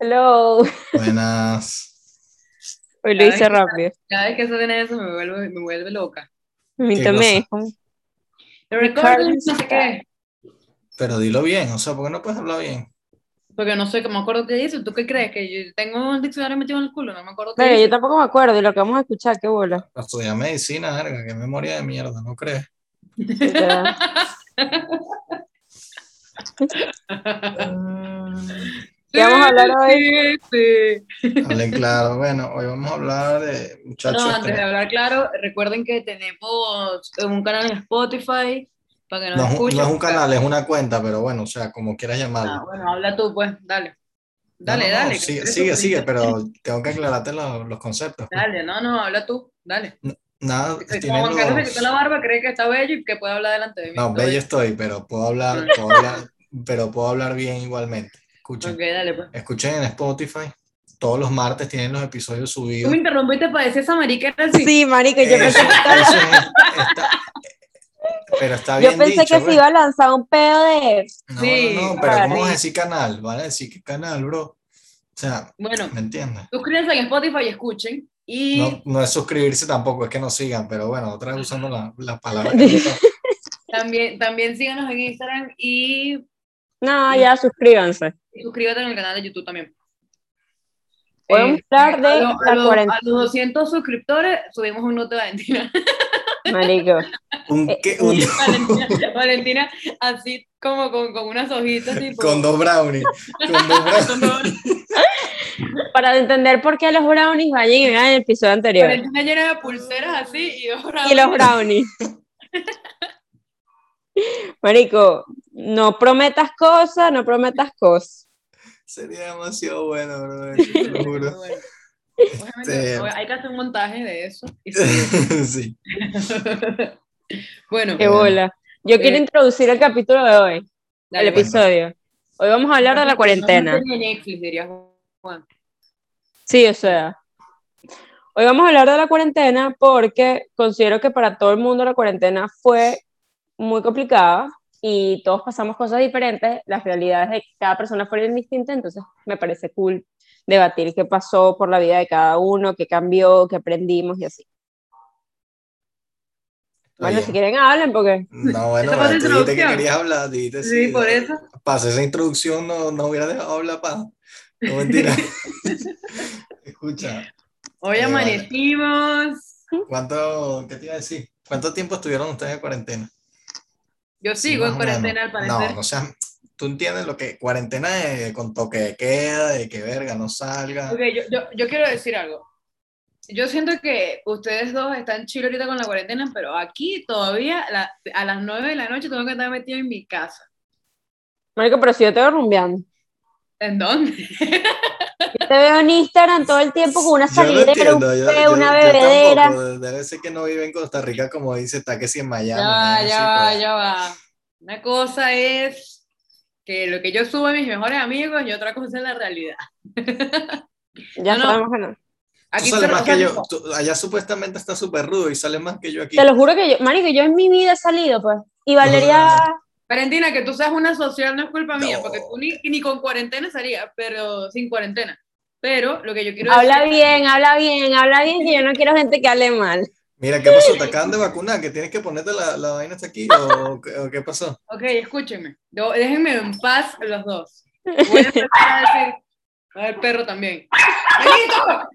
Hello. Buenas. Hoy lo Cada hice que- rápido. Cada vez que suena eso me vuelve, me vuelve loca. A mí ¿Qué también. recording, no sé qué. Pero dilo bien, o sea, ¿por qué no puedes hablar bien? Porque no sé, me acuerdo qué dice. ¿Tú qué crees? Que yo tengo un diccionario metido en el culo, no me acuerdo qué dice. yo tampoco me acuerdo de lo que vamos a escuchar, qué bola. Estudiar medicina, verga, qué memoria de mierda, ¿no crees? ¿Qué vamos a hablar hoy? Sí, sí. Hablen claro, bueno, hoy vamos a hablar de muchachos. No, antes de hablar claro, recuerden que tenemos un canal en Spotify para que nos no, es un- escuchen. no es un canal, es una cuenta, pero bueno, o sea, como quieras Ah, llamarlo. bueno, habla tú, pues, dale. Dale, no, no, dale. sigue, sigue, sigue, pero tengo que aclararte los, los conceptos. pues. Dale, no, no, habla tú, dale. Nada, Como Juan Carlos se los- quitó la barba, cree que está bello y que puede hablar delante de mí. No, bello estoy, pero puedo hablar, puedo hablar, pero puedo hablar bien igualmente. Escuchen, Ok, dale, pues. escuchen en Spotify. Todos los martes tienen los episodios Tú subidos. me interrumpiste para decir esa marica era así. Sí, marico, yo Eso- pensé, que, estaba- eso es- está- pero está yo bien pensé dicho, que se iba a lanzar un pedo de... No, Sí, no, no, pero ¿cómo vas vale. a decir canal? Van a decir que canal, bro. O sea, Bueno, ¿me entiendes? suscríbanse en Spotify y escuchen. Y No, no es suscribirse tampoco, es que nos sigan, pero bueno, otra vez usando la- las palabras. que no son. también, también síganos en Instagram y No, ya, suscríbanse. suscríbete en el canal de YouTube también. Podemos Eh, hablar de a, lo- a la los- cuarentena. a los 200 suscriptores subimos un nota de Valentina. Marico. Un, Eh, ¿qué? Un- Valentina, Valentina así como con, con unas hojitas tipo, con dos brownies. Con dos brownies. Para entender por qué los brownies vayan y vean el episodio anterior. Valentina llena de pulseras así y dos Y los brownies. Marico, no prometas cosas, no prometas cosas. Sería demasiado bueno, bro. Te lo juro. Bueno, Este- hay que hacer un montaje de eso. y sí. Bueno, Qué bola. Yo quiero Eh, introducir el capítulo de hoy, dale, el pues. episodio. Hoy vamos a hablar de la cuarentena. No Netflix, Juan. Sí, o sea. Hoy vamos a hablar de la cuarentena porque considero que para todo el mundo la cuarentena fue muy complicada y todos pasamos cosas diferentes. Las realidades de cada persona fueron distintas, entonces me parece cool debatir qué pasó por la vida de cada uno, qué cambió, qué aprendimos y así. Bueno, Oye, si quieren hablen porque No, bueno, tú dijiste que querías hablar, dijiste Sí, sí. por eso. Para esa introducción no, no hubiera dejado hablar, pa. No, mentira. Escucha, Hoy Eh, vale. amanecimos. ¿cuánto, qué te iba a decir? ¿Cuánto tiempo estuvieron ustedes en cuarentena? Yo sigo en o cuarentena al parecer. No, no sea, tú entiendes lo que cuarentena es con toque de queda, de que verga no salga. Ok, yo, yo, yo quiero decir algo. Yo siento que ustedes dos están chilos ahorita con la cuarentena, pero aquí todavía la- a las 9 de la noche tengo que estar metido en mi casa. Marico, pero si yo te veo rumbeando. ¿En dónde? Te veo en Instagram todo el tiempo con una Yo no salidera, un una bebedera. tampoco, debe ser que no vive en Costa Rica como dice, está que si en Miami. Ya va, ¿no? ya va, pues. ya va. Una cosa es que lo que yo subo a mis mejores amigos y otra cosa es la realidad. Ya No, sabemos que no. Tú Aquí sales solo- más que yo, tú- allá supuestamente está súper rudo y sales más que yo aquí. Te lo juro que yo, marico, yo en mi vida he salido, pues. Y Valeria, Valentina, que tú seas una social no es culpa mía, porque tú ni, ni con cuarentena salía, pero sin cuarentena. Pero lo que yo quiero habla decir... bien, habla bien, habla bien, que yo no quiero gente que hable mal. Mira, ¿qué pasó? ¿Te acaban de vacunar? ¿Que tienes que ponerte la, la vaina hasta aquí? ¿O, qué- o qué pasó? Ok, escúchenme. Yo- déjenme en paz los dos. Voy a empezar a decir... A ver, perro también. ¡Benito!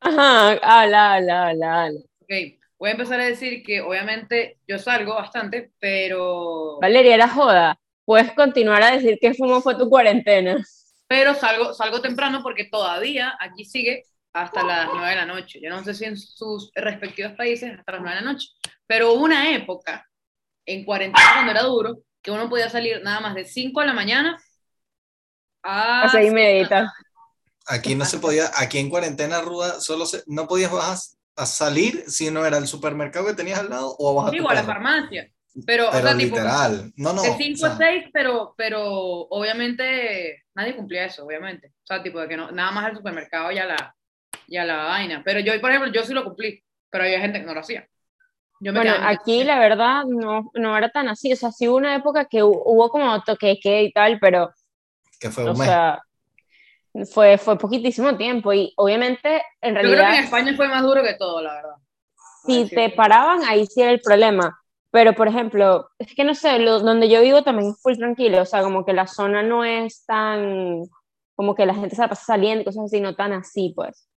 Ajá, habla, habla, habla, habla. Ok, voy a empezar a decir que obviamente yo salgo bastante, pero... Valeria, era joda. Puedes continuar a decir que cómo fue tu cuarentena. Pero salgo, salgo temprano porque todavía aquí sigue hasta las 9 de la noche. Yo no sé si en sus respectivos países hasta las 9 de la noche, pero hubo una época en cuarentena cuando era duro que uno podía salir nada más de 5 de la mañana a... A seis y medita. Aquí no se podía, aquí en cuarentena ruda, solo se, no podías bajar a salir si no era el supermercado que tenías al lado o bajar Digo, tu a la farmacia. Pero, Pero o sea, tipo, literal, no, no. de o 5 sea, a 6, pero, pero obviamente nadie cumplía eso, obviamente. O sea, tipo de que no, nada más al supermercado y a la, y a la vaina. Pero yo, por ejemplo, yo sí lo cumplí, pero había gente que no lo hacía. Yo me Bueno, aquí la verdad no, no era tan así. O sea, sí hubo una época que hu- hubo como toque queda y tal, pero, que fue o un mes. sea, fue, fue poquitísimo tiempo y obviamente en Yo creo realidad que en España fue más duro que todo, la verdad. si te paraban ahí sí era el problema. Pero por ejemplo, es que no sé, lo- donde yo vivo también es full tranquilo, o sea, como que la zona no es tan, como que la gente se la pasa saliendo y cosas así, no tan así, pues.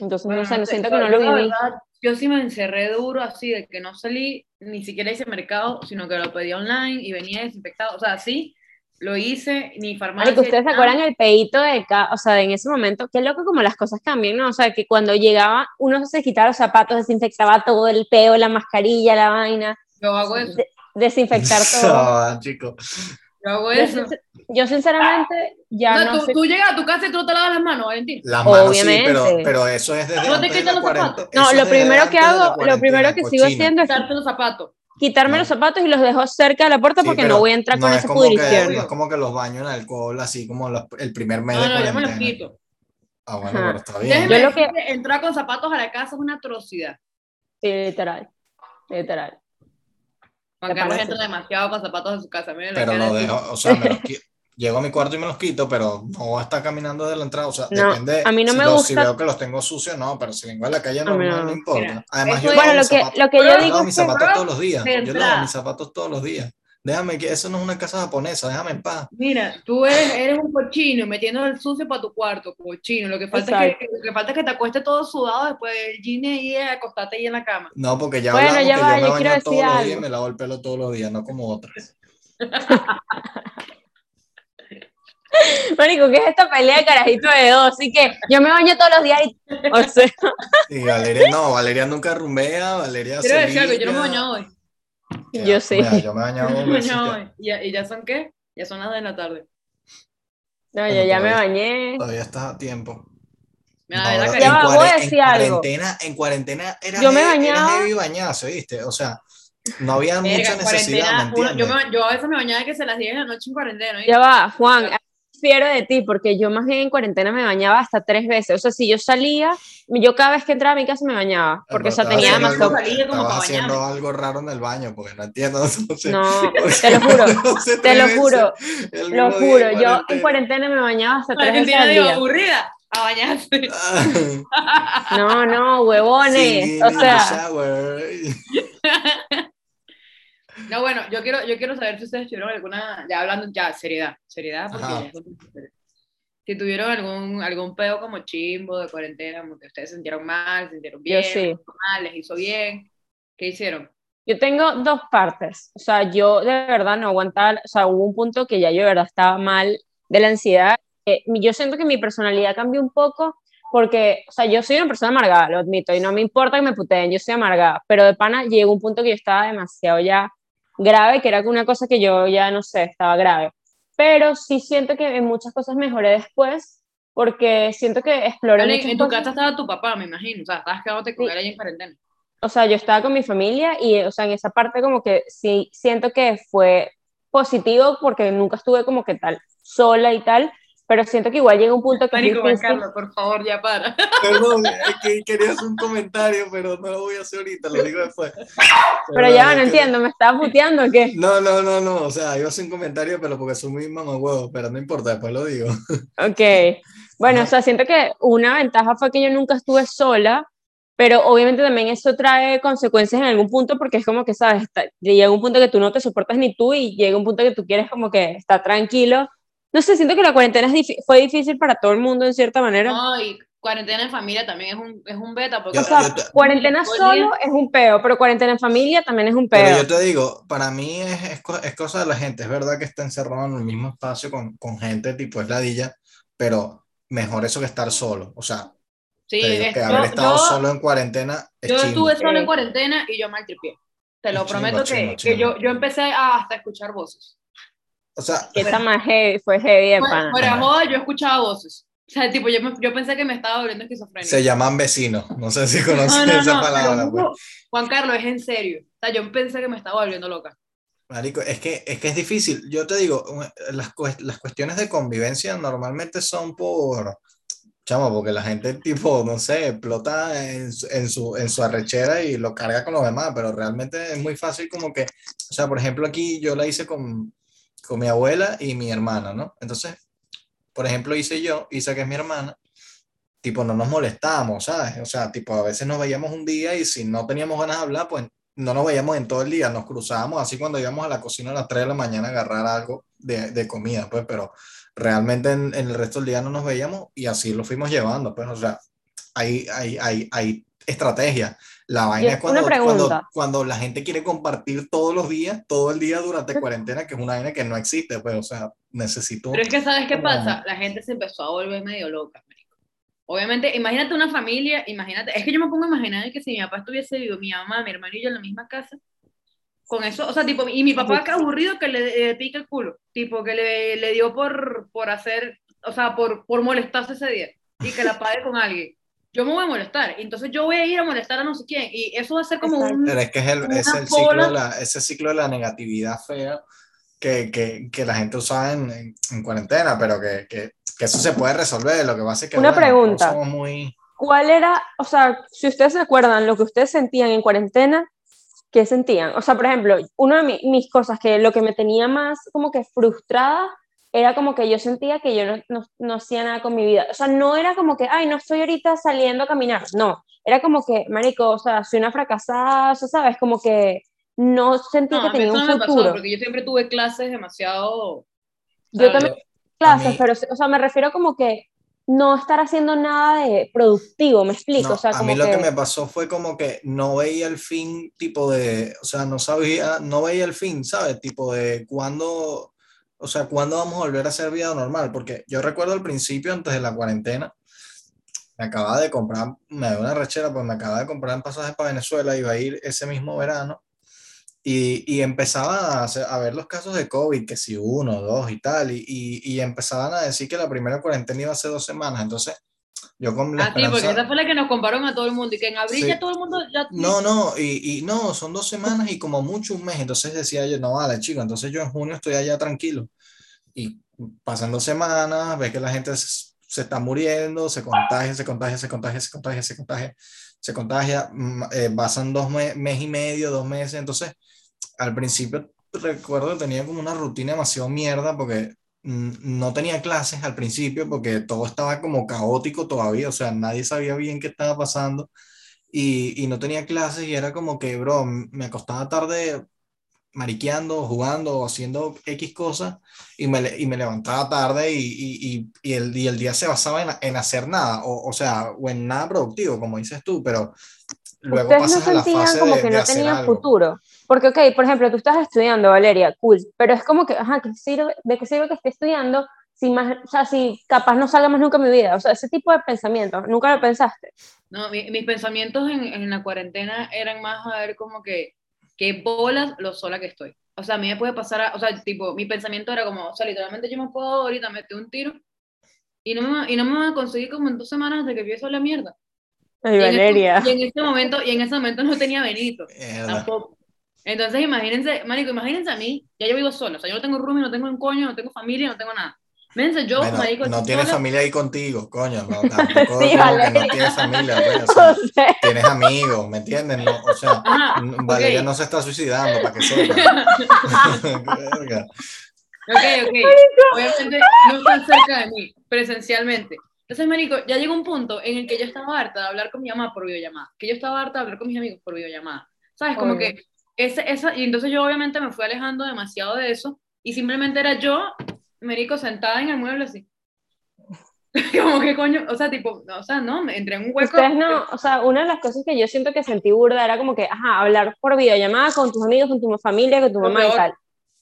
Entonces, Bueno, no sé, no siento que no lo viví. verdad, yo sí me encerré duro así, de que no salí, ni siquiera hice mercado, sino que lo pedí online y venía desinfectado. O sea, sí, lo hice, ni farmacia. Marico, ¿ustedes se acuerdan el pedito de ca- o sea, en ese momento? Qué loco como las cosas cambian, ¿no? O sea, que cuando llegaba, uno se quitaba los zapatos, desinfectaba todo el peo, la mascarilla, la vaina, Yo hago eso, de- desinfectar todo. Ah, chico. yo hago eso. yo sinceramente ya O sea, no tú, sé. tú llegas a tu casa y tú no te lavas las manos, Valentín. Las manos Obviamente. sí, pero, pero eso es desde ¿No te de quitas la los zapatos? No, lo primero que hago, lo primero que sigo haciendo es Quitarte los zapatos. Quitarme No. los zapatos y los dejo cerca de la puerta Sí, porque no voy a entrar con no es esa pudrición. no es como que los baños en alcohol, así como los- el primer mes No, de no, yo me los quito. Ah, bueno, Ajá. pero está bien. Yo lo que- entrar con zapatos a la casa es una atrocidad. Sí, literal. Literal. Juan ¿Te Carlos entra demasiado con zapatos en su casa. Pero lo de- dejo, o sea, me los qui- llego a mi cuarto y me los quito, pero no voy a estar caminando desde la entrada, o sea, No, depende. a mí no si me los- gusta- Si veo que los tengo sucios, no, pero si vengo a la calle no. no, importa. Mira, Además, yo Bueno, lo mis que, zapatos, lo que Pero yo yo digo lavo es mis que zapatos todos los días. Yo lavo mis zapatos todos los días. Déjame que eso no es una casa japonesa, déjame en paz. Mira, tú eres, eres un cochino metiendo el sucio para tu cuarto, cochino. Lo que falta es que, lo que falta es que te acuestes todo sudado después del gine y acostarte ahí en la cama. No, porque ya Bueno, hablamos ya que va, yo me yo baño todos los días y me lavo el pelo todos los días, no como otras. Marico, ¿qué es esta pelea de carajito de dos? Así que yo me baño todos los días y, o sea, Y Valeria no, Valeria nunca rumbea, Valeria Quiero se decir algo, yo no me bañado hoy. Qué Yo sí. mira, Yo me he bañado No dos me ya. hoy. ¿Y ya, ¿Y ya son qué? Ya son las de la tarde. no, Bueno, yo ya me todavía- bañé. Todavía estás a tiempo. Mira, No, bro, carita. Ya va, en, voy a cuare- en decir algo. cuarentena, en cuarentena era, Yo me heavy, era bañaba- heavy bañarse, ¿viste? O sea, no había Verga, mucha en necesidad, ¿me uno- yo, me- yo a veces me bañaba que se las 10 de la noche en cuarentena. Ya va, Juan, fiero de ti, porque yo más bien en cuarentena me bañaba hasta tres veces. O sea, si yo salía, yo cada vez que entraba a mi casa me bañaba, porque o sea, Pero tenía algo- como para haciendo bañarme. algo raro en el baño, porque no entiendo. No, te lo juro, no te lo juro, lo juro. Yo en cuarentena. me bañaba hasta tres veces al digo, día. aburrida, a bañarse. No, no, huevones. O sea. No, bueno, yo quiero, yo quiero saber si ustedes tuvieron alguna, ya hablando, ya, seriedad, seriedad, porque si tuvieron algún, algún peo como chimbo de cuarentena, como que ustedes se sintieron mal, se sintieron bien, Yo sí. les hizo mal, les hizo bien, ¿qué hicieron? Yo tengo dos partes. O sea, yo de verdad no aguantaba, o sea, hubo un punto que ya yo de verdad estaba mal de la ansiedad. Eh, yo siento que mi personalidad cambió un poco porque, o sea, yo soy una persona amargada, lo admito, y no me importa que me puteen, yo soy amargada, pero de pana llegó un punto que yo estaba demasiado ya grave, que era una cosa que yo ya no sé, estaba grave. Pero sí siento que en muchas cosas mejoré después porque siento que exploré Vale, en tu cosas. casa estaba tu papá, me imagino, o sea, estabas quedándote con él ahí en cuarentena. o sea, yo estaba con mi familia y, o sea, en esa parte como que sí siento que fue positivo porque nunca estuve como que tal sola y tal, pero siento que igual llega un punto que Marico, Juan difícil. Carlos, por favor, ya para. Perdón, es que quería hacer un comentario, pero no lo voy a hacer ahorita, lo digo después. Pero ya es no que- entiendo, ¿me estaba puteando o qué? No, no, no, no, o sea, iba a hacer un comentario, pero porque soy muy mamagüevo, pero no importa, después lo digo. Ok. Bueno, Ajá. o sea, siento que una ventaja fue que yo nunca estuve sola, pero obviamente también eso trae consecuencias en algún punto porque es como que, ¿sabes? Está- llega un punto que tú no te soportas ni tú y llega un punto que tú quieres como que estar tranquilo. No sé, siento que la cuarentena fue difícil para todo el mundo en cierta manera. No, y cuarentena en familia también es un, es un beta, porque Yo- O sea, yo te- cuarentena solo es un peo, pero cuarentena en familia también es un Pero peo. yo te digo, para mí es, es, es cosa de la gente, es verdad que está encerrado en el mismo espacio con, con gente tipo es ladilla, pero mejor eso que estar solo, o sea, Sí, te digo es- que yo, haber estado yo- solo en cuarentena es yo chimbo. estuve solo en cuarentena y yo mal tripié. Te lo prometo chimbo, que, que yo, yo empecé a hasta escuchar voces. O sea, más heavy, fue heavy de pana. Ajá. joda, yo escuchaba voces. O sea, tipo, yo, me- yo pensé que me estaba volviendo esquizofrénica. se llaman vecinos, no sé si No, conocen no, esa no, palabra. juro. pues. Juan Carlos, es en serio. O sea, yo pensé que me estaba volviendo loca. Marico, es que, es que es difícil. Yo te digo, las, las cuestiones de convivencia normalmente son por, chamo, porque la gente tipo, no sé, explota en, su- en su, en su arrechera y lo carga con los demás, pero realmente es muy fácil como que, o sea, por ejemplo, aquí yo la hice con, con mi abuela y mi hermana, ¿no? Entonces, por ejemplo, hice yo, Isa que es mi hermana, tipo, no nos molestábamos, ¿sabes? O sea, tipo, a veces nos veíamos un día y si no teníamos ganas de hablar, pues no nos veíamos en todo el día, nos cruzábamos así cuando íbamos a la cocina a las 3 de la mañana a agarrar algo de, de comida, pues, pero realmente en, en, el resto del día no nos veíamos y así lo fuimos llevando, pues, o sea, hay, hay, hay, hay estrategia. La vaina es cuando, cuando, cuando, la gente quiere compartir todos los días, todo el día durante cuarentena, que es una vaina que no existe, pues, o sea, necesito... Pero es que, ¿sabes qué pasa? La gente se empezó a volver medio loca, Obviamente, imagínate una familia, imagínate, es que yo me pongo a imaginar que si mi papá estuviese vivo, mi mamá, mi hermano y yo en la misma casa, con eso, o sea, tipo, y mi papá que aburrido que le, pica el culo, tipo, que le, le dio por, por hacer, o sea, por, por molestarse ese día y que la pague con alguien. Yo me voy a molestar, entonces yo voy a ir a molestar a no sé quién, y eso va a ser como un. Pero es que es el, es el ciclo de la, ese ciclo de la negatividad fea que, que, que la gente usa en, en, cuarentena, pero que, que, que, eso se puede resolver. Lo que pasa es que. Una pregunta. muy... ¿Cuál era, o sea, si ustedes se acuerdan, lo que ustedes sentían en cuarentena, qué sentían? O sea, por ejemplo, una de mis cosas que lo que me tenía más como que frustrada era como que yo sentía que yo no, no, no, hacía nada con mi vida. O sea, no era como que, ay, no estoy ahorita saliendo a caminar. No, era como que, marico, o sea, soy una fracasada, o sea, ¿sabes? Como que no sentí que tenía un futuro. Me pasó porque yo siempre tuve clases demasiado... Yo también clases, pero, o sea, me refiero como que no estar haciendo nada de productivo, me explico. o sea, a mí lo que... me pasó fue como que no veía el fin, tipo de, o sea, no sabía, no veía el fin, ¿sabes? Tipo de cuándo, o sea, cuándo vamos a volver a hacer vida normal, porque yo recuerdo al principio, antes de la cuarentena, me acababa de comprar, me dio una rechera, pues me acababa de comprar pasajes para Venezuela, iba a ir ese mismo verano, y, y empezaba a, ver los casos de COVID, que si uno, dos y tal, y, y, empezaban a decir que la primera cuarentena iba a ser dos semanas. Entonces, yo con la ah, sí, porque esa fue la que nos compararon a todo el mundo y que en abril ya todo el mundo ya... No, no, y, y, no, son dos semanas y como mucho un mes. Entonces decía yo, no vale, chico, entonces yo en junio estoy allá tranquilo. Y pasan dos semanas, ves que la gente se, se está muriendo, se contagia, se contagia, se contagia, se contagia, se contagia, se contagia, mm, eh, pasan dos meses mes y medio, dos meses, entonces al principio recuerdo que tenía como una rutina demasiado mierda porque no tenía clases al principio porque todo estaba como caótico todavía, o sea, nadie sabía bien qué estaba pasando y, y no tenía clases y era como que, bro, me acostaba tarde mariqueando, jugando, haciendo X cosas y me, y me levantaba tarde y, y, y, el, y el día se basaba en, en hacer nada, o, o sea, o en nada productivo, como dices tú, pero luego pasas no a la fase como de, que no tenían futuro. Porque, ok, por ejemplo, tú estás estudiando, Valeria, cool, pero es como que, ajá, ¿qué sirve, ¿de qué sirve que esté estudiando si, más, o sea, si capaz no salga más nunca en mi vida? O sea, ese tipo de pensamientos, ¿nunca lo pensaste? No, mi, mis pensamientos en, en, la cuarentena eran más a ver como que, qué bolas lo sola que estoy. O sea, a mí me puede pasar, a, o sea, tipo, mi pensamiento era como, o sea, literalmente yo me puedo ahorita meter un tiro y no me, y no me van a conseguir como en dos semanas de que empiezo la mierda. Ay, Valeria. Y en, este, momento, y en ese momento no tenía Benito, tampoco. Entonces, imagínense, marico, imagínense a mí, ya yo vivo solo, o sea, yo no tengo roomie, no tengo un coño, no tengo familia, no tengo nada. Fíjense, yo, bueno, marico, no tienes familia ahí contigo, coño, no, tampoco sí, vale. que no tienes familia, pues, o sea, o sea. tienes amigos, ¿me entiendes? No, o sea, Ajá, Valeria okay. no se está suicidando, para que sepa. ok, ok, obviamente no están cerca de mí, presencialmente. Entonces, marico, ya llegó un punto en el que yo estaba harta de hablar con mi mamá por videollamada, que yo estaba harta de hablar con mis amigos por videollamada, ¿sabes? Como que ese, esa, y entonces yo obviamente me fui alejando demasiado de eso y simplemente era yo, Merico, sentada en el mueble así. como que coño, o sea, tipo, o sea, no, me entré en un hueco. Ustedes no, o sea, una de las cosas que yo siento que sentí burda era como que, ajá, hablar por videollamada con tus amigos, con tu familia, con tu mamá y tal.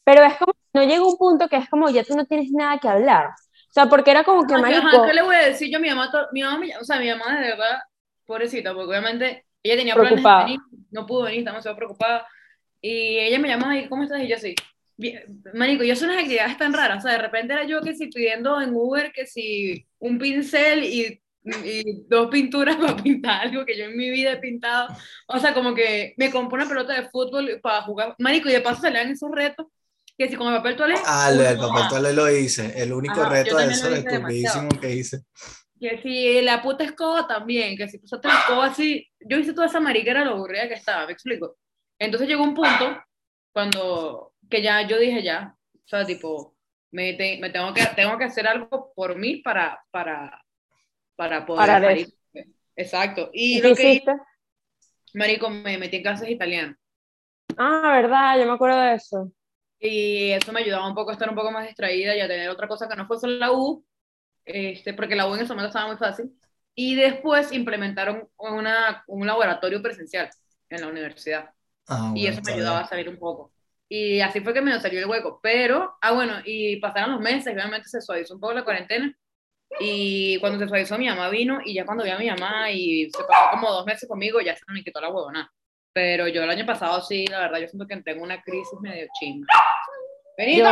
Pero es como, no llega un punto que es como, ya tú no tienes nada que hablar. O sea, porque era como que, marico... Ajá, ¿qué le voy a decir yo a mi mamá? Mi mamá, me, o sea, mi mamá de verdad, pobrecita, porque obviamente ella tenía preocupada. planes de venir, no pudo venir, estaba demasiado preocupada. Y ella me llamaba y, ¿cómo estás? Y yo así, Marico, yo soy unas actividades tan raras, o sea, de repente era yo que si pidiendo en Uber que si un pincel y, y dos pinturas para pintar algo que yo en mi vida he pintado, o sea, como que me compré una pelota de fútbol para jugar, Marico, y de paso salían esos retos, que si con el papel toalé... Ah, el, el papel toalé lo hice, el único Ajá, reto de eso estupidísimo que hice. Que si la puta escoba también, que si pasaste la escoba así, yo hice toda esa mariquera lo aburrida que estaba, me explico. Entonces llegó un punto cuando que ya yo dije ya, o sea, tipo, me, te- me tengo, que, tengo que hacer algo por mí para, para, para poder Parar salir. Exacto. Y ¿Y lo que hice, hiciste? marico, me metí en clases italianas. Ah, verdad, yo me acuerdo de eso. Y eso me ayudaba un poco a estar un poco más distraída y a tener otra cosa que no fuese la U, este, porque la U en ese momento estaba muy fácil. Y después implementaron una, un laboratorio presencial en la universidad. Ah, y bueno, eso me ayudaba bien. a salir un poco. Y así fue que me salió el hueco. Pero, ah, bueno, y pasaron los meses, y obviamente se suavizó un poco la cuarentena. Y cuando se suavizó, mi mamá vino, y ya cuando vi a mi mamá y se pasó como dos meses conmigo, ya se me quitó la huevona. Pero yo el año pasado sí, la verdad, yo siento que entré en una crisis medio chinga. Yo,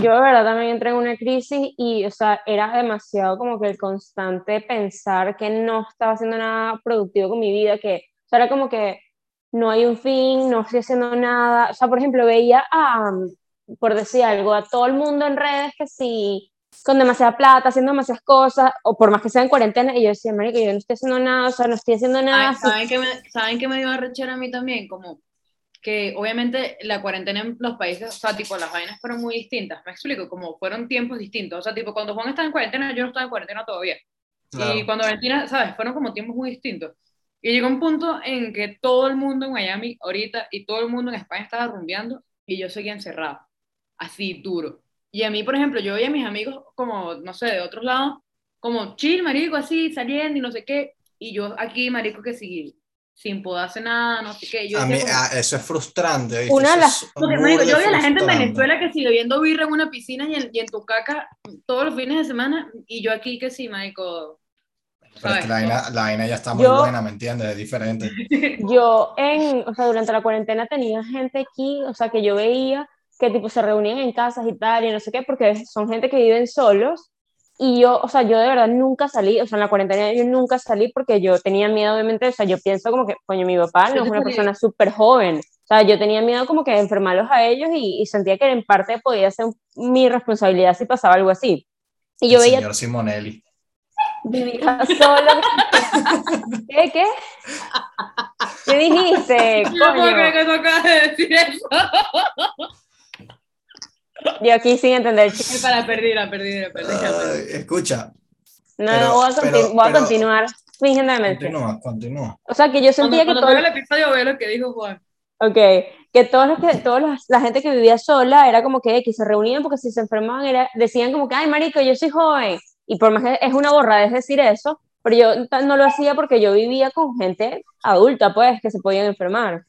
yo de verdad también entré en una crisis y, o sea, era demasiado como que el constante pensar que no estaba haciendo nada productivo con mi vida, que, o sea, era como que no hay un fin, no estoy haciendo nada. O sea, por ejemplo, veía a, por decir algo, a todo el mundo en redes que sí, con demasiada plata, haciendo demasiadas cosas, o por más que sea en cuarentena, y yo decía, marico, yo no estoy haciendo nada, o sea, no estoy haciendo nada. ¿Saben, ¿saben qué me, ¿Saben qué me dio a rechera a mí también? Como que obviamente la cuarentena en los países, o sea, tipo, las vainas fueron muy distintas. Me explico, como fueron tiempos distintos. O sea, tipo, cuando Juan estaba en cuarentena, yo no estaba en cuarentena todavía. Claro. Y cuando Valentina, ¿sabes? Fueron como tiempos muy distintos. Y llegó un punto en que todo el mundo en Miami ahorita y todo el mundo en España estaba rumbeando y yo seguía encerrado, así duro. Y a mí, por ejemplo, yo veía a mis amigos como, no sé, de otros lados, como chill, marico, así, saliendo y no sé qué. Y yo aquí, marico, que sí, sin poder hacer nada, no sé qué. Yo A mí, como- ah, eso es frustrante. ¿viste? Una las- es porque, marico, yo veía a la gente en. Venezuela que sigue viendo birra en una piscina y en, y en tu caca todos los fines de semana, y yo aquí que sí, marico. Pero es que la vaina, la vaina ya está muy Yo- buena, ¿me entiendes? Es diferente. Yo en, o sea, durante la cuarentena tenía gente aquí, o sea, que yo veía que tipo se reunían en casas y tal, y no sé qué, porque son gente que viven solos, y yo, o sea, yo de verdad nunca salí, o sea, en la cuarentena yo nunca salí porque yo tenía miedo, obviamente, o sea, yo pienso como que, coño, mi papá no es una persona súper joven, o sea, yo tenía miedo como que de enfermarlos a ellos y, y sentía que en parte podía ser mi responsabilidad si pasaba algo así. Y yo El veía señor Simonelli. vivía solo. ¿Qué? ¿Qué? ¿Qué dijiste? No puedo creer Coño. que tú acabas de decir eso. Yo aquí sin entender chiste. Para perdí, la perdí, la perdí. la perdí. Ay, escucha, No, Pero- voy, a, conti- pero- voy a pero- continuar fingiendo continúa, continúa. O sea, que yo Cuando, sentía que cuando todo, el episodio ve lo que dijo Juan. okay, que todos los que todos los- la gente que vivía sola era como que, que se reunían porque si se enfermaban era, decían como que, ay, marico, yo soy joven. Y por más que es una borradez decir eso, pero yo no lo hacía porque yo vivía con gente adulta, pues, que se podían enfermar.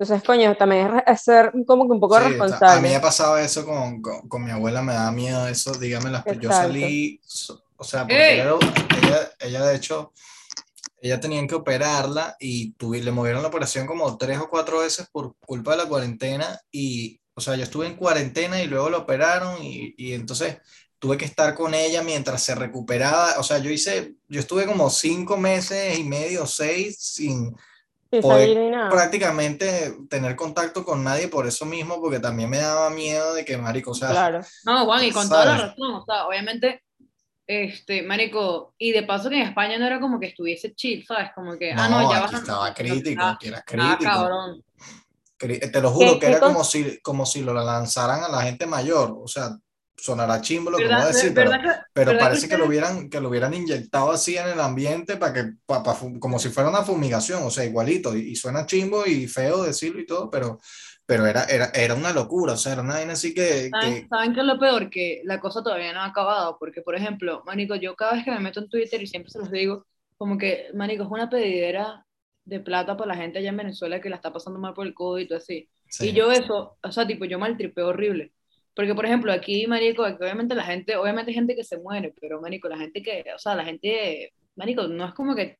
Entonces, coño, también es ser como que un poco Sí, está- responsable. a mí me pasaba eso con, con, con mi abuela, me daba miedo eso, dígame las Yo Exacto. salí, so- o sea, porque era- ella, ella de hecho, ella tenían que operarla y tuvi- le movieron la operación como tres o cuatro veces por culpa de la cuarentena y, o sea, yo estuve en cuarentena y luego la operaron y, y entonces tuve que estar con ella mientras se recuperaba, o sea, yo hice, yo estuve como cinco meses y medio, seis, sin Poder salir ni nada. prácticamente tener contacto con nadie por eso mismo, porque también me daba miedo de que, marico, o sea, Claro. No, Juan, y con toda la ¿Sabes? razón, o sea, obviamente, este, marico, y de paso que en España no era como que estuviese chill, ¿sabes? Como que, no, ah, no, ya aquí vas estaba crítico, Ah, aquí era ah, crítico. cabrón. Cri- Te lo juro ¿Qué- que era como si, como si lo lanzaran a la gente mayor, o sea, sonará chimbo lo que voy a ¿Verdad, decir, pero, que- pero parece que lo ustedes- hubieran, que lo hubieran inyectado así en el ambiente para que, pa- pa fu- como si fuera una fumigación, o sea, igualito, y, y suena chimbo y feo decirlo y todo, pero, pero era, era, era una locura, o sea, era una vaina así que, ¿Saben, que ¿Saben qué es lo peor? Que la cosa todavía no ha acabado, porque, por ejemplo, Marico, yo cada vez que me meto en Twitter y siempre se los digo, como que, Marico, es una pedidera de plata para la gente allá en Venezuela que la está pasando mal por el COVID y todo así. sí. Y yo eso, o sea, tipo, yo maltripeo horrible. Porque, por ejemplo, aquí, marico, aquí obviamente la gente, obviamente hay gente que se muere, pero, marico, la gente que, o sea, la gente, marico, no es como que,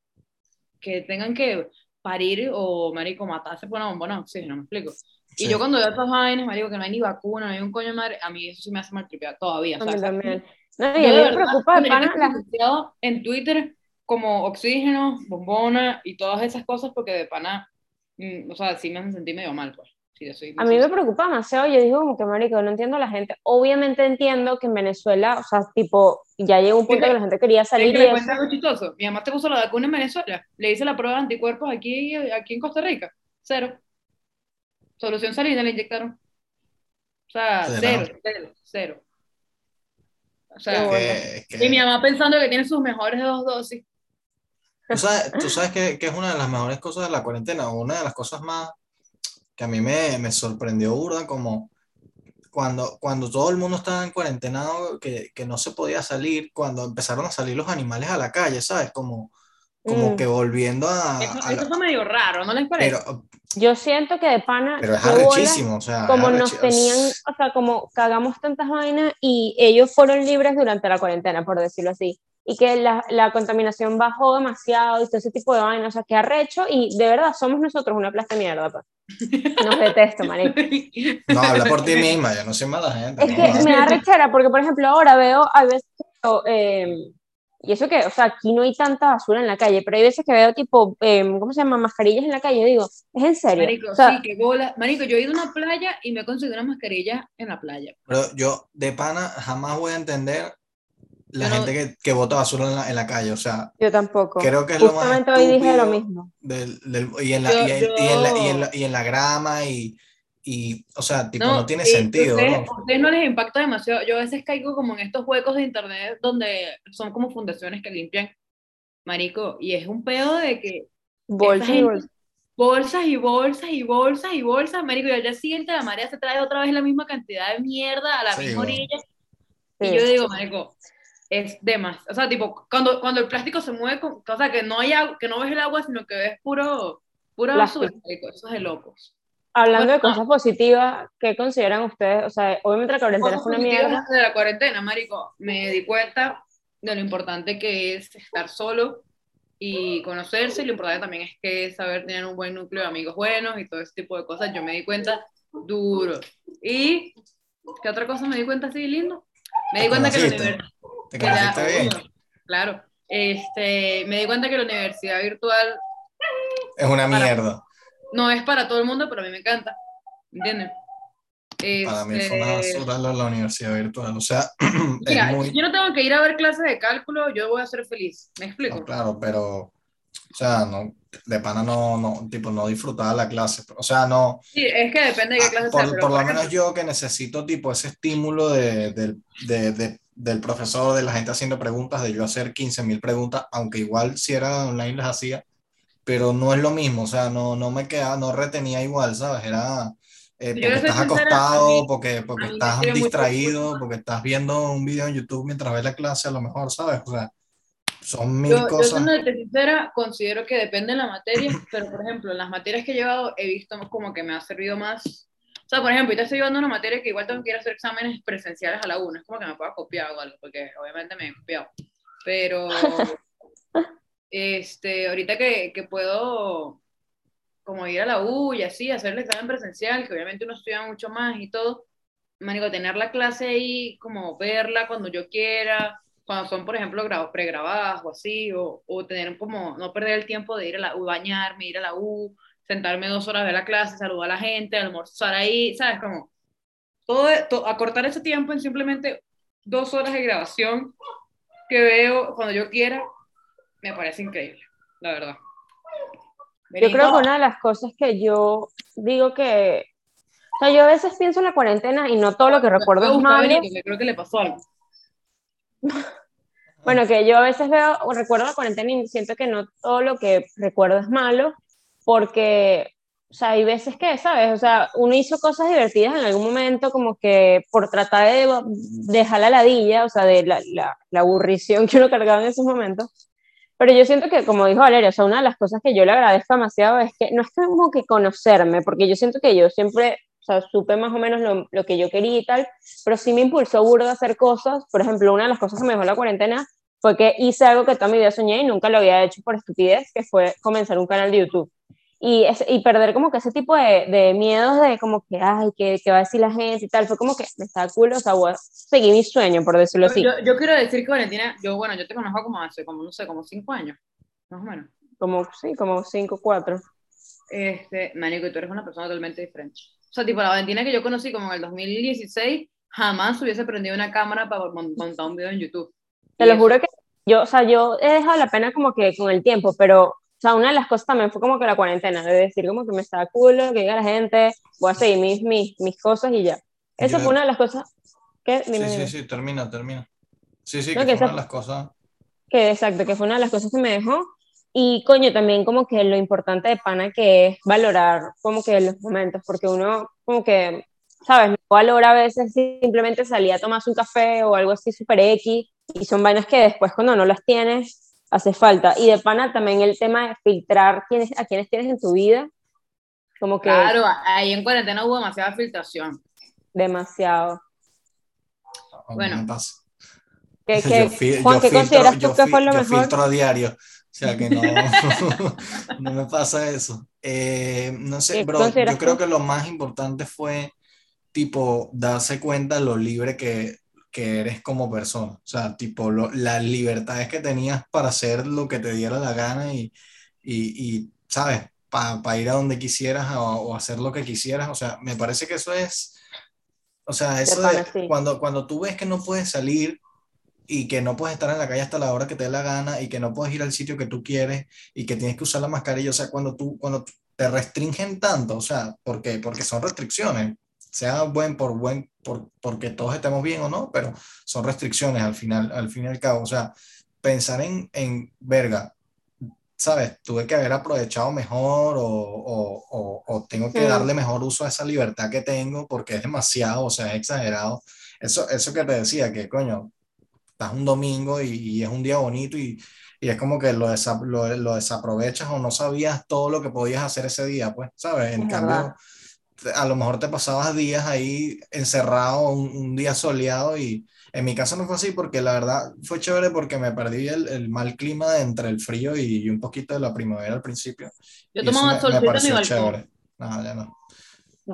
que tengan que parir o, marico, matarse por una bombona de oxígeno, me explico. Y Sí. yo cuando veo esas vainas, marico, que no hay ni vacuna, no hay un coño madre, a mí eso sí me hace maltripear todavía. A o sea, también. No, y yo a mí me verdad, preocupa pana la- en Twitter como oxígeno, bombona y todas esas cosas porque de pana, mm, o sea, sí me hacen sentir medio mal, pues. Sí, yo soy A mí me preocupa demasiado, yo digo como que marico, no entiendo a la gente, obviamente entiendo que en Venezuela, o sea, tipo, ya llegó un punto que la gente quería ¿Quieres salir que y le eso, cuente algo chistoso? Mi mamá te puso la vacuna en Venezuela, le hice la prueba de anticuerpos aquí, aquí en Costa Rica, cero. Solución salida, le inyectaron. O sea, cero, cero, cero. O sea. Que- que- y mi mamá pensando que tiene sus mejores dos dosis. Tú sabes, tú sabes que, que es una de las mejores cosas de la cuarentena, una de las cosas más que a mí me, me sorprendió burda, como cuando, cuando todo el mundo estaba en cuarentena, que, que no se podía salir, cuando empezaron a salir los animales a la calle, ¿sabes? Como, como Mm. que volviendo a... Eso, a la- eso fue medio raro, ¿no les parece? pero, Yo siento que de pana, pero es arrechísimo, o sea, como nos tenían, o sea, como cagamos tantas vainas y ellos fueron libres durante la cuarentena, por decirlo así. Y que la, la contaminación bajó demasiado y todo ese tipo de vainas, o sea, que arrecho y de verdad somos nosotros una plasta de mierda, pues. Nos detesto, marico. No, habla por ti misma, yo no soy mala gente. Es que no. me da rechera porque, por ejemplo, ahora veo, a veces, eh, y eso que, o sea, aquí no hay tanta basura en la calle, pero hay veces que veo tipo, eh, ¿cómo se llama? Mascarillas en la calle, digo, ¿es en serio? Marico, O sea, sí, qué bola. Marico, yo he ido a una playa y me he conseguido una mascarilla en la playa. Pero yo de pana jamás voy a entender la Yo no- gente que, que bota basura en la, en la calle, o sea, yo tampoco. creo que es lo más Justamente hoy dije lo mismo. del, del- y, en la, Yo- y, en, y en la, y en yo- la- y en la grama y, y o sea, tipo, No, no, tiene sentido, ustedes, ¿no? ustedes no les impacta demasiado. Yo a veces caigo como en estos huecos de internet donde son como fundaciones que limpian, marico, y es un pedo de que Bolsas y bolsas. bolsas y bolsas y bolsas y bolsas, marico, y al día siguiente la marea se trae otra vez la misma cantidad de mierda a la Sí, misma bueno. orilla. Sí. Y yo digo, marico, es de más. O sea, tipo, cuando, cuando el plástico se mueve, con, o sea, que no, hay agua- que no ves el agua, sino que ves puro, Plástico. basura, eso es de locos. Hablando de cosas positivas, ¿qué consideran ustedes? O sea, obviamente la cuarentena fue una mierda. de la cuarentena, marico, me di cuenta de lo importante que es estar solo y conocerse, y lo importante también es que saber tener un buen núcleo de amigos buenos y todo ese tipo de cosas, yo me di cuenta duro. ¿Y qué otra cosa me di cuenta así lindo? Me di ¿Te cuenta que la universidad... ¿Te que la- conociste bien? claro. Este, me di cuenta que la universidad virtual Es una para- mierda. no es para todo el mundo, pero a mí me encanta. ¿Entienden? Para mí fue una Este, basura la, la universidad virtual, o sea, Mira, muy... yo no tengo que ir a ver clases de cálculo, yo voy a ser feliz. ¿Me explico? No, claro, pero, o sea, no, de pana no, no, tipo, no disfrutaba la clase, o sea, no, Sí, es que depende de qué clase sea. por, pero, por lo menos yo que necesito tipo ese estímulo de, del- de- de- del profesor, de la gente haciendo preguntas, de yo hacer 15.000 preguntas, aunque igual si era online las hacía, pero no es lo mismo, o sea, no, no me quedaba, no retenía igual, ¿sabes? Era eh, porque estás sincera, acostado, mí- porque, porque estás distraído, porque estás viendo un video en YouTube mientras ves la clase, a lo mejor, ¿sabes? O sea, son mil yo, yo cosas. siendo sincera, considero que depende de la materia, pero por ejemplo, en las materias que he llevado he visto como que me ha servido más. O sea, por ejemplo, yo estoy llevando una materia que igual tengo que ir a hacer exámenes presenciales a la una, es como que me pueda copiar o algo, porque obviamente me he copiado. Pero, este, ahorita que, que puedo como ir a la U y así, hacer el examen presencial, que obviamente uno estudia mucho más y todo, manico, tener la clase ahí, como verla cuando yo quiera, cuando son, por ejemplo, gra- pregrabadas o así, o, o tener como, no perder el tiempo de ir a la U, bañarme, ir a la U, sentarme dos horas de la clase, saludar a la gente, almorzar ahí, ¿sabes? Como, todo, to- acortar ese tiempo en simplemente dos horas de grabación que veo cuando yo quiera, me parece increíble, la verdad. Yo creo que una de las cosas que yo digo que, o sea, yo a veces pienso en la cuarentena y no todo lo que recuerdo es malo. Que creo que le pasó algo. Bueno, que yo a veces veo o recuerdo la cuarentena y siento que no todo lo que recuerdo es malo, porque, o sea, hay veces que, ¿sabes? O sea, uno hizo cosas divertidas en algún momento, como que por tratar de dejar la ladilla, o sea, de la, la, la aburrición que uno cargaba en esos momentos. Pero yo siento que, como dijo Valeria, o sea, una de las cosas que yo le agradezco demasiado es que no es como que conocerme, porque yo siento que yo siempre, sea, supe más o menos lo, lo que yo quería y tal, pero sí me impulsó burdo a hacer cosas. Por ejemplo, una de las cosas que me dejó la cuarentena fue que hice algo que toda mi vida soñé y nunca lo había hecho por estupidez, que fue comenzar un canal de YouTube. Y, es, y perder como que ese tipo de, de miedos de como que, ay, ¿qué, ¿qué va a decir la gente y tal? Fue como que me estaba cool, o sea, voy a seguir mi sueño, por decirlo así. Yo, yo quiero decir que Valentina, yo, bueno, yo te conozco como hace, como, no sé, como cinco años, más o menos. Como, sí, como 5, 4. Este, manico, y tú eres una persona totalmente diferente. O sea, tipo, la Valentina que yo conocí como en el 2016, jamás hubiese prendido una cámara para mon- montar un video en YouTube. Te Y lo eso- juro que yo, o sea, yo he dejado la pena como que con el tiempo, pero, o sea, una de las cosas también fue como que la cuarentena, de decir como que me estaba cool, que diga la gente, voy a seguir mis, mis, mis cosas y ya. Esa Yo- fue una de las cosas que, Sí, dime, sí, dime. sí, termina, termina. Sí, sí, No, que que fue esa- una de las cosas. que exacto, que fue una de las cosas que me dejó. Y coño, también como que lo importante de pana que es valorar como que los momentos, porque uno como que, ¿sabes? No valora a veces simplemente salir a tomarse un café o algo así super X, y son vainas que después cuando no las tienes, hace falta. Y de pana también el tema de filtrar quiénes, a quienes tienes en tu vida, como que Claro, ahí en cuarentena hubo demasiada filtración. demasiado. No, no Bueno. ¿Qué, Yo qué- fi- Juan, yo ¿qué filtro- consideras tú yo que fue lo yo mejor? filtro a diario, sea que no, no me pasa eso. Eh, no sé, ¿Qué bro, yo creo que lo más importante fue, tipo, darse cuenta lo libre que, que eres como persona. O sea, tipo, lo- las libertades que tenías para hacer lo que te diera la gana y, y, y, ¿sabes? Para ir a donde quisieras o, o hacer lo que quisieras. O sea, me parece que eso es, o sea, eso de cuando, cuando tú ves que no puedes salir y que no puedes estar en la calle hasta la hora que te dé la gana y que no puedes ir al sitio que tú quieres y que tienes que usar la mascarilla, o sea, cuando tú, cuando te restringen tanto, o sea, ¿por qué? Porque son restricciones, sea buen por buen, por, porque todos estemos bien o no, pero son restricciones al final, al fin y al cabo, o sea, pensar en, en verga, ¿sabes? Tuve que haber aprovechado mejor o, o, o, o tengo que darle mejor uso a esa libertad que tengo porque es demasiado, o sea, es exagerado. Eso, eso que te decía, que coño, estás un domingo y, y es un día bonito y, y es como que lo, desa- lo, lo desaprovechas o no sabías todo lo que podías hacer ese día, pues, ¿sabes? En Es cambio, verdad. a lo mejor te pasabas días ahí encerrado, un, un día soleado y en mi caso no fue así porque la verdad fue chévere porque me perdí el, el mal clima entre el frío y, y un poquito de la primavera al principio. Yo tomaba solcito en mi balcón. No, ya no.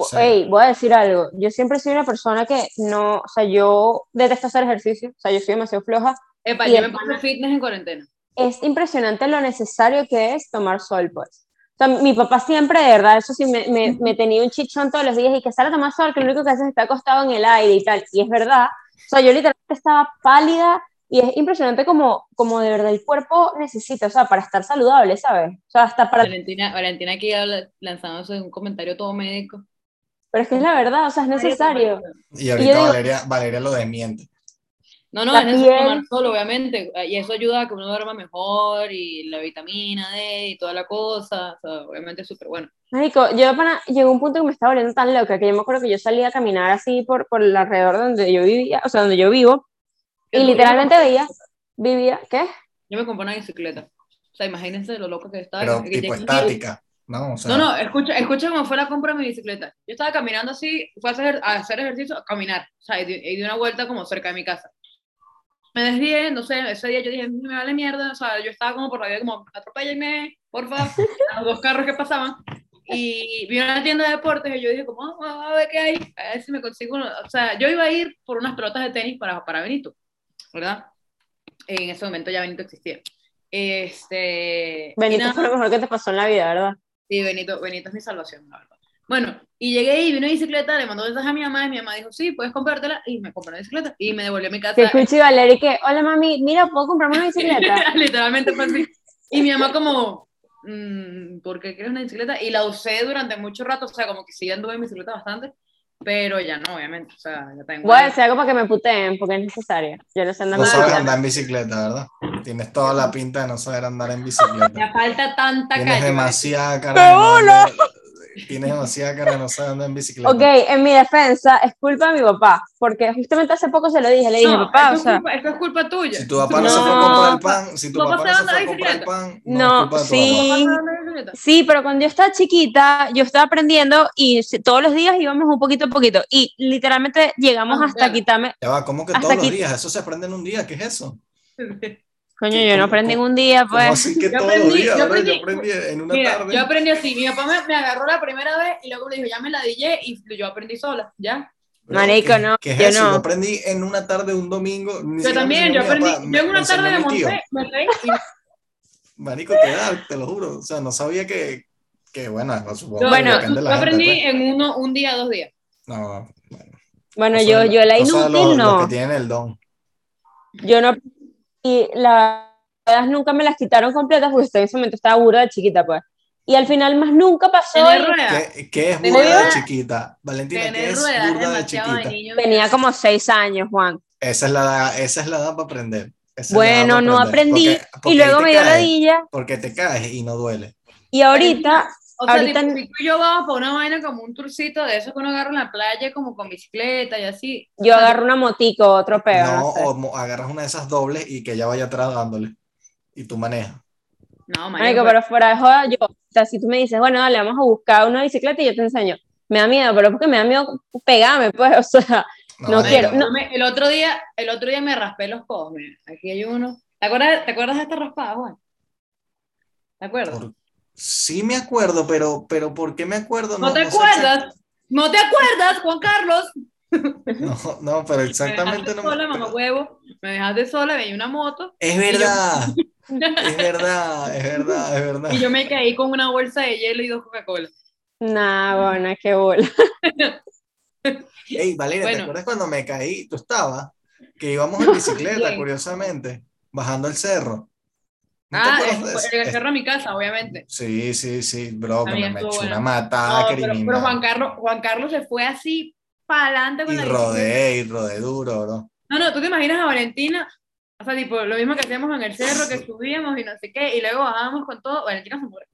Sí. Ey, voy a decir algo. Yo siempre soy una persona que no, o sea, yo detesto hacer ejercicio, o sea, yo soy demasiado floja. Epa, Y yo me puse fitness en cuarentena. Es impresionante lo necesario que es tomar sol, pues. O sea, mi papá siempre, de verdad, eso sí, me, me, me tenía un chichón todos los días y que sale a tomar sol, que lo único que hace es estar acostado en el aire y tal. Y es verdad. O sea, yo literalmente estaba pálida y es impresionante como, como de verdad el cuerpo necesita, o sea, para estar saludable, ¿sabes? O sea, hasta para... Valentina, Valentina aquí lanzándose un comentario todo médico. Pero es que es la verdad, o sea, es necesario. Y ahorita yo digo- Valeria, Valeria lo desmiente. No, no, La es necesario tomar sol, obviamente, y eso ayuda a que uno duerma mejor, y la vitamina D y toda la cosa, o sea, obviamente es súper bueno. Marico, yo para, llegó un punto que me estaba volviendo tan loca que yo me acuerdo que yo salía a caminar así por, por el alrededor donde yo vivía, o sea, donde yo vivo, y literalmente veía, vivía, ¿qué? Yo me compré una bicicleta, o sea, imagínense lo loco que estaba. Pero que tipo estática, ¿no? O sea, No, no, escucha, escucha cómo fue la compra de mi bicicleta. Yo estaba caminando así, fue a hacer, a hacer ejercicio, a caminar, o sea, y di, y di una vuelta como cerca de mi casa. Me desvié, no sé, ese día yo dije, me vale mierda, o sea, yo estaba como por la vida, como, atropéllenme, porfa, a los dos carros que pasaban. Y vi una tienda de deportes y yo dije, como, "Ah, vamos a ver qué hay, a ver si me consigo, uno". o sea, yo iba a ir por unas pelotas de tenis para, para Benito, ¿verdad? En ese momento ya Benito existía. Este, Benito nada, fue lo mejor que te pasó en la vida, ¿verdad? Sí, Benito, Benito es mi salvación, la verdad. Bueno, y llegué y vino bicicleta, le mandó mensaje a mi mamá y mi mamá dijo, sí, puedes comprártela, y me compró una bicicleta y me devolvió a mi casa. Que escuché Valeria que, hola mami, mira, ¿puedo comprarme una bicicleta? Literalmente fue así. Y mi mamá como, "Mm, ¿por qué quieres una bicicleta? Y la usé durante mucho rato, o sea, como que sí anduve en bicicleta bastante, pero ya no, obviamente, o sea, ya tengo... Voy a decir algo para que me puteen, porque es necesario. Yo no sé andar no sabes andar en bicicleta, ¿verdad? Tienes toda la pinta de no saber andar en bicicleta. Me falta tanta Tienes calle. demasiada cara Tienes demasiada cara de no saber andar en bicicleta. Ok, en mi defensa, es culpa de mi papá, porque justamente hace poco se lo dije, le dije, No, papá, esto, o es sea, culpa, esto es culpa tuya. Si tu papá no, No. se fue a comprar el pan, si tu ¿Tu papá papá se no se fue a comprar el pan, no, No, es culpa de tu sí. papá. ¿Papá sabe? Sí, pero cuando yo estaba chiquita, yo estaba aprendiendo y todos los días íbamos un poquito a poquito. Y literalmente llegamos Ah, hasta claro. quitarme. Ya va, ¿cómo que todos los días? Eso se aprende en un día, ¿qué es eso? Coño, ¿Qué- yo no aprendí en un día, ¿Cómo pues. que Yo todos aprendí- días? yo yo aprendí- aprendí en una Mira, tarde. yo aprendí así. Mi papá me, me agarró la primera vez y luego me dijo, ya me la DJ y yo aprendí sola, ya. Marico, ¿qué- no, ¿Qué es yo eso? no. Yo aprendí en una tarde, un domingo. Yo también, yo aprendí, papá, yo en una tarde me monté, me y Marico, te da, te lo juro. O sea, no sabía que, que bueno, no supongo Bueno, de yo gente, aprendí pues. en uno, un día, dos días. No, bueno. Bueno, yo, yo la inútil los no. que tienen el don. Yo no. Y las ruedas nunca me las quitaron completas porque en ese momento estaba burda de chiquita, pues. Y al final más nunca pasó. ¿Qué, qué es burda de chiquita? Valentina, ¿qué es burda de chiquita? Tenía como seis años, Juan. Esa es la edad, esa es la edad para aprender. Esa la Bueno, para no aprender. aprendí. Porque- porque y luego me dio caes, ladilla. Porque te caes y no duele. Y ahorita, O sea, Ahorita- tipo, tú y yo vamos para una vaina como un tourcito de eso que uno agarra en la playa como con bicicleta y así. yo agarro una motico, otro peo. no, no sé. o agarras una de esas dobles y que ya vaya atrás dándole. Y tú manejas. No, Marico, pero fuera de joda, yo, o sea, si tú me dices, bueno, dale, vamos a buscar una bicicleta y yo te enseño. Me da miedo, pero porque me da miedo pegarme, pues, o sea, No vale, quiero, no. no. Me- el otro día, el otro día me raspé los codos, mira. Aquí hay uno. ¿Te acuerdas, ¿te acuerdas de esta raspada, Juan? ¿Te acuerdas? Por- Sí me acuerdo, pero, pero ¿por qué me acuerdo? ¿No, te acuerdas? ¿No te acuerdas, Juan Carlos? No, no, pero Me exactamente dejaste no me sola, mamá huevo. Me dejaste sola, venía una moto Es verdad, es verdad, es verdad, es verdad. y yo me caí con una bolsa de hielo y dos Coca-Cola. Nah, bueno, qué bola. Ey, Valeria, ¿te acuerdas cuando me caí? Tú estabas, que íbamos en bicicleta, curiosamente, bajando el cerro. ¿No Ah, cerro a mi casa, obviamente. Sí, sí, sí, bro, que me bueno. una matada No, criminal. pero Juan Carlos, Juan Carlos se fue así para adelante con Y la rodé, y rodé duro, bro. No, no, tú te imaginas a Valentina, o sea, tipo, lo mismo que hacíamos en el cerro, que subíamos y no sé qué, y luego bajábamos con todo, Valentina se muere.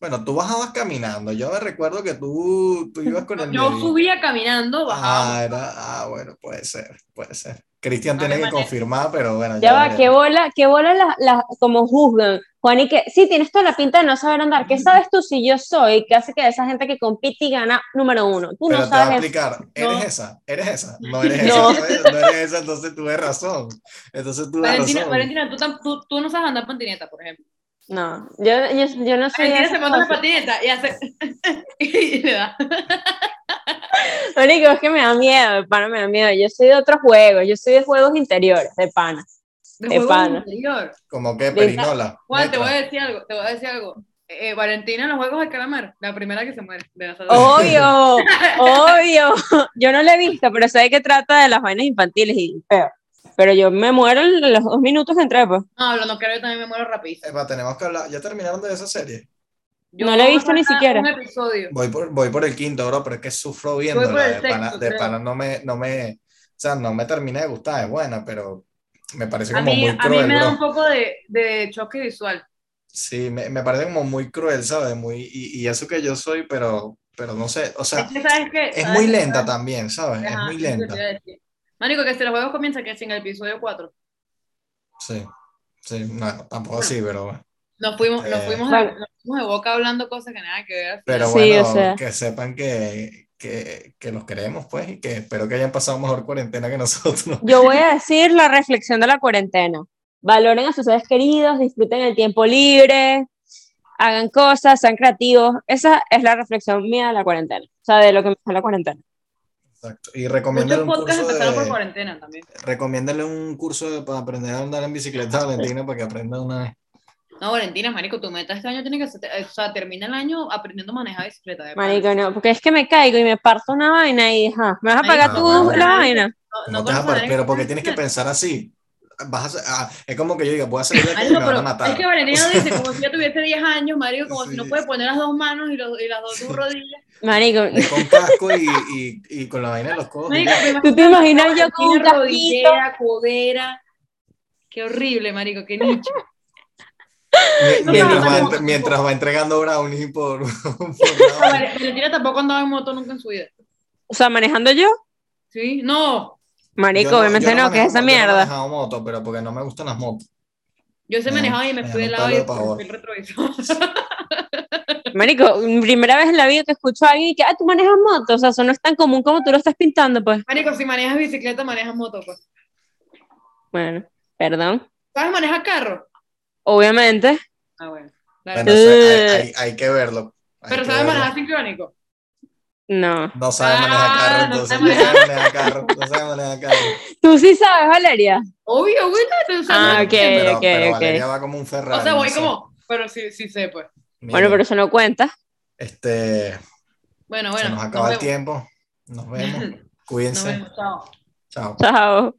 Bueno, tú bajabas caminando. Yo me recuerdo que tú, tú ibas con el Yo dedito. subía caminando, bajábamos. Ah, era- ah, bueno, puede ser, puede ser. Cristian No, tiene que manera- confirmar, pero bueno. Ya va, qué bola, qué bola las, las, como juzgan. Juan, y que sí, tienes toda la pinta de no saber andar. ¿Qué sabes tú si yo soy? ¿Qué hace que esa gente que compite y gana número uno? Tú Pero no te va a sabes. explicar, ¿eres No. esa? ¿Eres esa? No eres No. esa, no eres esa, entonces tuve razón. Entonces tuve Valentina, razón. Valentina tú, tú, tú no sabes andar patineta, por ejemplo. No, yo, yo, yo no soy. Valentina se monta la patineta y hace. y le da. Marico, es que me da miedo, de pana me da miedo. Yo soy de otros juegos, yo soy de juegos interiores, de pana. De De pana. interior. Como que perinola. Juan, te voy a decir algo, te voy a decir algo. Eh, Valentina en los juegos de calamar, la primera que se muere. De. Obvio, obvio. Yo no lo he visto, pero sé que trata de las vainas infantiles y feo. Pero yo me muero en los dos minutos que entré, pues. No, hablando claro, yo también me muero rapidísimo. Epa, tenemos que hablar. ¿Ya terminaron de esa serie? Yo No la he visto ni siquiera. Un episodio. Voy por, voy por el quinto, bro, pero es que sufro el De pana, de pana no me, no me, o sea, no me termina de gustar, es buena, pero me parece como mí, muy a mí cruel, me da bro. un poco de, de choque visual. Sí, me, me parece como muy cruel, ¿sabes? Muy, y, y eso que yo soy, pero, pero no sé, o sea, Es que, ¿sabes qué? es ¿Sabes muy qué? lenta también, ¿sabes? Es Ajá, muy eso te lenta. Marico, que si los juegos comienzan que es en el episodio 4. Sí, sí, no, tampoco así, pero bueno. Nos fuimos, nos Eh, fuimos, de, nos fuimos de boca hablando cosas que nada que ver. Pero Sí, bueno, o sea. que sepan que, que, que los queremos, pues, y que espero que hayan pasado mejor cuarentena que nosotros. Yo voy a decir la reflexión de la cuarentena. Valoren a sus seres queridos, disfruten el tiempo libre, hagan cosas, sean creativos. Esa es la reflexión mía de la cuarentena. O sea, de lo que me dejó la cuarentena. Exacto. Y recomiéndale Muchos un curso empezaron por de, cuarentena también. recomiéndale un curso de- para aprender a andar en bicicleta a Valentina para que aprenda una vez. No, Valentina, marico, tu meta este año tiene que ser, o sea, termina el año aprendiendo a manejar bicicleta. de. Marico, no, porque es que me caigo y me parto una vaina y ajá, ¿me vas a pagar Ah, tú bueno. la vaina? No, ¿Cómo no te vas a conoces par- a nadie pero que porque tienes que pensar así. Vas a hacer- ah, es como que yo diga, voy a salir de aquí y Marico, me van a matar. es que Valentina dice como si ya tuviese 10 años, marico, como si no puede poner las dos manos y, y las dos rodillas. Marico, Es con casco y, y, y con la vaina de los codos. Marico, ¿Tú te imaginas yo con un rodillera, codera. Qué horrible, marico, qué nicho. No, Mientras, no, va, mientras va entregando brownies por, por Valentina tampoco andaba en moto nunca en su vida. o sea, manejando yo, ¿Sí? No. Marico, Yo obviamente yo no, que es esa Yo no he mierda. manejado moto, pero porque no me gustan las motos. Yo da- manejaba y me fui del lado y fui el retrovisor. Marico, primera vez en la vida que escucho a alguien que, ah, tú manejas moto, o sea, eso no es tan común como tú lo estás pintando, pues. Marico, si manejas bicicleta, manejas moto, pues. Bueno, perdón. ¿Sabes manejar carro? Obviamente. Ah, bueno. Claro. Bueno, eso hay, hay- hay que verlo. hay Pero que ¿sabes verlo. manejar sincrónico? No. No sabe Ah, manejar carro, no entonces no sabe manejar carro. No sabe manejar carro. Tú sí sabes, Valeria. Obvio, güey, no, Ah, ok. pero, pero ok. Valeria va como un Ferrari. O sea, voy no sé. como, pero sí, sí sé, pues. Mira, Bueno, pero eso no cuenta. Este, Bueno, bueno. se nos acaba el tiempo. Nos vemos. Nos Cuídense. vemos, chao. Chao. Chao.